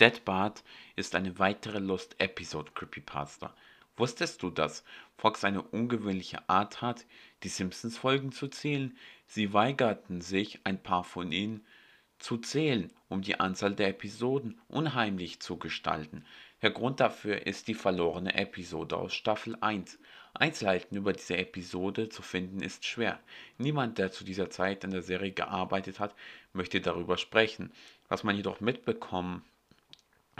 Dead Bart ist eine weitere Lost Episode Creepypasta. Wusstest du, dass Fox eine ungewöhnliche Art hat, die Simpsons-Folgen zu zählen? Sie weigerten sich, ein paar von ihnen zu zählen, um die Anzahl der Episoden unheimlich zu gestalten. Der Grund dafür ist die verlorene Episode aus Staffel 1. Einzelheiten über diese Episode zu finden ist schwer. Niemand, der zu dieser Zeit an der Serie gearbeitet hat, möchte darüber sprechen. Was man jedoch mitbekommen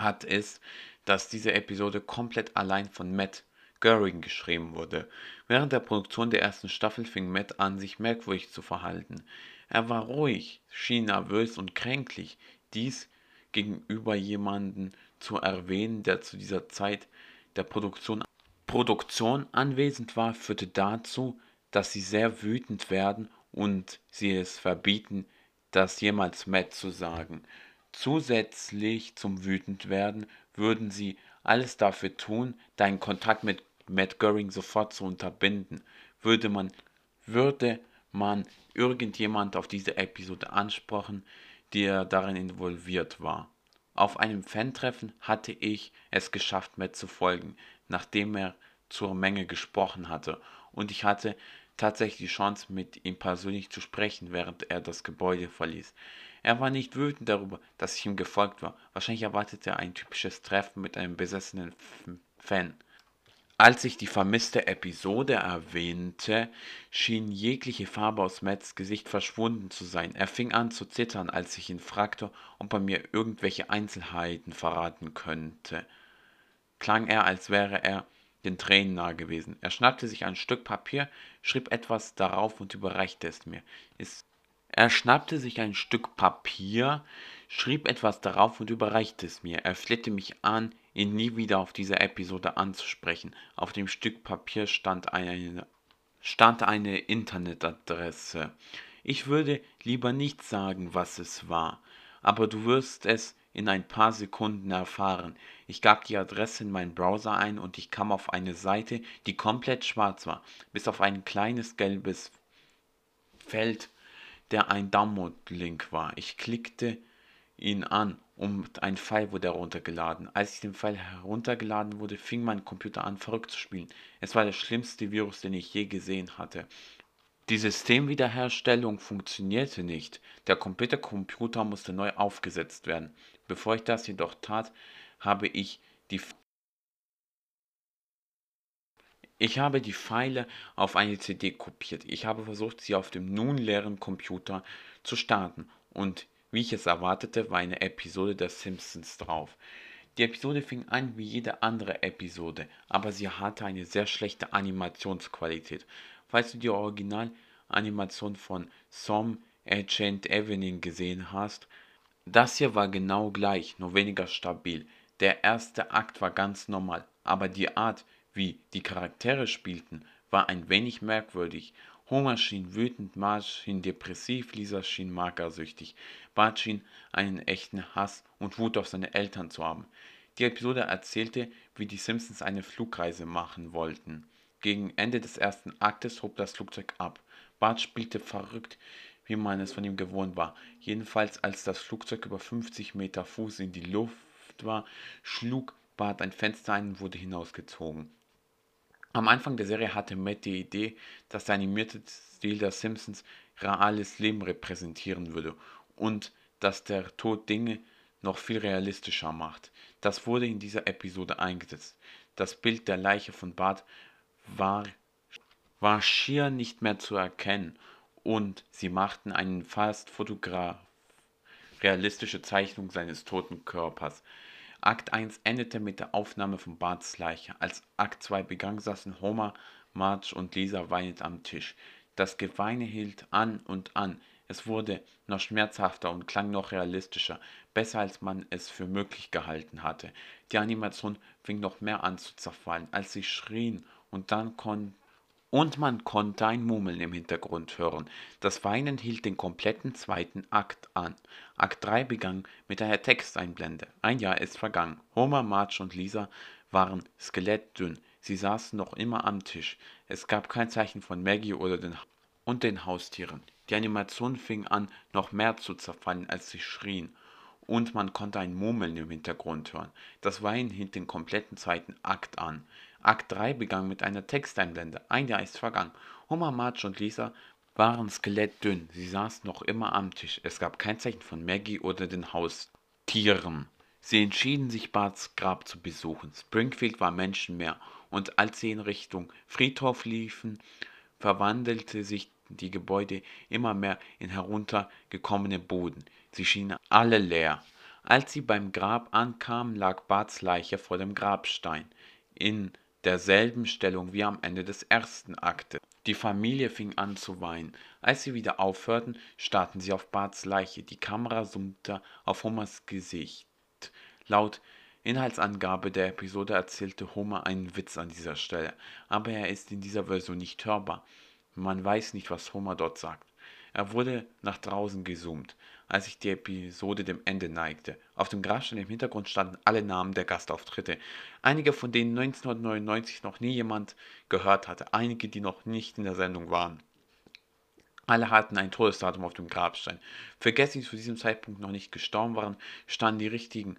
hat, ist, dass diese Episode komplett allein von Matt Göring geschrieben wurde. Während der Produktion der ersten Staffel fing Matt an, sich merkwürdig zu verhalten. Er war ruhig, schien nervös und kränklich. Dies gegenüber jemanden zu erwähnen, der zu dieser Zeit der Produktion, Produktion anwesend war, führte dazu, dass sie sehr wütend werden und sie es verbieten, das jemals Matt zu sagen. Zusätzlich zum Wütendwerden würden sie alles dafür tun, deinen Kontakt mit Matt Göring sofort zu unterbinden. Würde man, würde man irgendjemand auf diese Episode ansprechen, der darin involviert war. Auf einem Fan-Treffen hatte ich es geschafft, Matt zu folgen, nachdem er zur Menge gesprochen hatte, und ich hatte tatsächlich die Chance, mit ihm persönlich zu sprechen, während er das Gebäude verließ. Er war nicht wütend darüber, dass ich ihm gefolgt war. Wahrscheinlich erwartete er ein typisches Treffen mit einem besessenen Fan. Als ich die vermisste Episode erwähnte, schien jegliche Farbe aus Matts Gesicht verschwunden zu sein. Er fing an zu zittern, als ich ihn fragte, ob er mir irgendwelche Einzelheiten verraten könnte. Klang er, als wäre er den Tränen nahe gewesen. Er schnappte sich ein Stück Papier, schrieb etwas darauf und überreichte es mir. Es er schnappte sich ein Stück Papier, schrieb etwas darauf und überreichte es mir. Er flehte mich an, ihn nie wieder auf diese Episode anzusprechen. Auf dem Stück Papier stand eine, stand eine Internetadresse. Ich würde lieber nicht sagen, was es war, aber du wirst es in ein paar Sekunden erfahren. Ich gab die Adresse in meinen Browser ein und ich kam auf eine Seite, die komplett schwarz war, bis auf ein kleines gelbes Feld, der ein Download-Link war. Ich klickte ihn an und ein File wurde heruntergeladen. Als ich den File heruntergeladen wurde, fing mein Computer an verrückt zu spielen. Es war der schlimmste Virus, den ich je gesehen hatte. Die Systemwiederherstellung funktionierte nicht. Der komplette Computer musste neu aufgesetzt werden. Bevor ich das jedoch tat, habe ich die ich habe die Pfeile auf eine CD kopiert. Ich habe versucht, sie auf dem nun leeren Computer zu starten und wie ich es erwartete, war eine Episode der Simpsons drauf. Die Episode fing an wie jede andere Episode, aber sie hatte eine sehr schlechte Animationsqualität. Falls du die Originalanimation von Some Agent Evening gesehen hast, das hier war genau gleich, nur weniger stabil. Der erste Akt war ganz normal, aber die Art, wie die Charaktere spielten, war ein wenig merkwürdig. Homer schien wütend, Marge schien depressiv, Lisa schien magersüchtig. Bart schien einen echten Hass und Wut auf seine Eltern zu haben. Die Episode erzählte, wie die Simpsons eine Flugreise machen wollten. Gegen Ende des ersten Aktes hob das Flugzeug ab. Bart spielte verrückt, wie man es von ihm gewohnt war. Jedenfalls, als das Flugzeug über 50 Meter Fuß in die Luft war, schlug Bart ein Fenster ein und wurde hinausgezogen. Am Anfang der Serie hatte Matt die Idee, dass der animierte Stil der Simpsons reales Leben repräsentieren würde und dass der Tod Dinge noch viel realistischer macht. Das wurde in dieser Episode eingesetzt. Das Bild der Leiche von Bart war, war schier nicht mehr zu erkennen und sie machten eine fast fotograf realistische Zeichnung seines toten Körpers. Akt 1 endete mit der Aufnahme von Barts Leiche. Als Akt 2 begann, saßen Homer, Marge und Lisa weinend am Tisch. Das Geweine hielt an und an. Es wurde noch schmerzhafter und klang noch realistischer, besser als man es für möglich gehalten hatte. Die Animation fing noch mehr an zu zerfallen, als sie schrien, und dann konnten und man konnte ein Murmeln im Hintergrund hören. Das Weinen hielt den kompletten zweiten Akt an. Akt 3 begann mit einer Texteinblende. Ein Jahr ist vergangen. Homer, Marge und Lisa waren skelettdünn. Sie saßen noch immer am Tisch. Es gab kein Zeichen von Maggie oder den und den Haustieren. Die Animation fing an, noch mehr zu zerfallen, als sie schrien. und man konnte ein Murmeln im Hintergrund hören. Das Weinen hielt den kompletten zweiten Akt an. Akt 3 begann mit einer Texteinblende. Ein Jahr ist vergangen. Homer, Marge und Lisa waren skelettdünn. Sie saßen noch immer am Tisch. Es gab kein Zeichen von Maggie oder den Haustieren. Sie entschieden sich, Barts Grab zu besuchen. Springfield war Menschenmeer, und als sie in Richtung Friedhof liefen, verwandelte sich die Gebäude immer mehr in heruntergekommene Boden. Sie schienen alle leer. Als sie beim Grab ankamen, lag Barts Leiche vor dem Grabstein, in derselben Stellung wie am Ende des ersten Aktes. Die Familie fing an zu weinen. Als sie wieder aufhörten, starrten sie auf Barts Leiche. Die Kamera zoomte auf Homers Gesicht. Laut Inhaltsangabe der Episode erzählte Homer einen Witz an dieser Stelle, aber er ist in dieser Version nicht hörbar. Man weiß nicht, was Homer dort sagt. Er wurde nach draußen gezoomt, als sich die Episode dem Ende neigte. Auf dem Grabstein im Hintergrund standen alle Namen der Gastauftritte. Einige von denen 1999 noch nie jemand gehört hatte, einige, die noch nicht in der Sendung waren. Alle hatten ein Todesdatum auf dem Grabstein. Für Gäste, die zu diesem Zeitpunkt noch nicht gestorben waren, standen die richtigen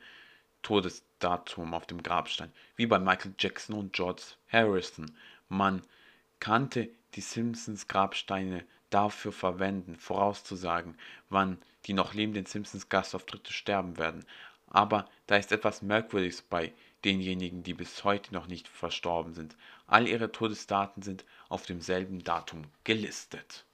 Todesdatum auf dem Grabstein, wie bei Michael Jackson und George Harrison. Man kannte die Simpsons Grabsteine dafür verwenden, vorauszusagen, wann die noch lebenden Simpsons Gastauftritte sterben werden. Aber da ist etwas Merkwürdiges bei denjenigen, die bis heute noch nicht verstorben sind. All ihre Todesdaten sind auf demselben Datum gelistet.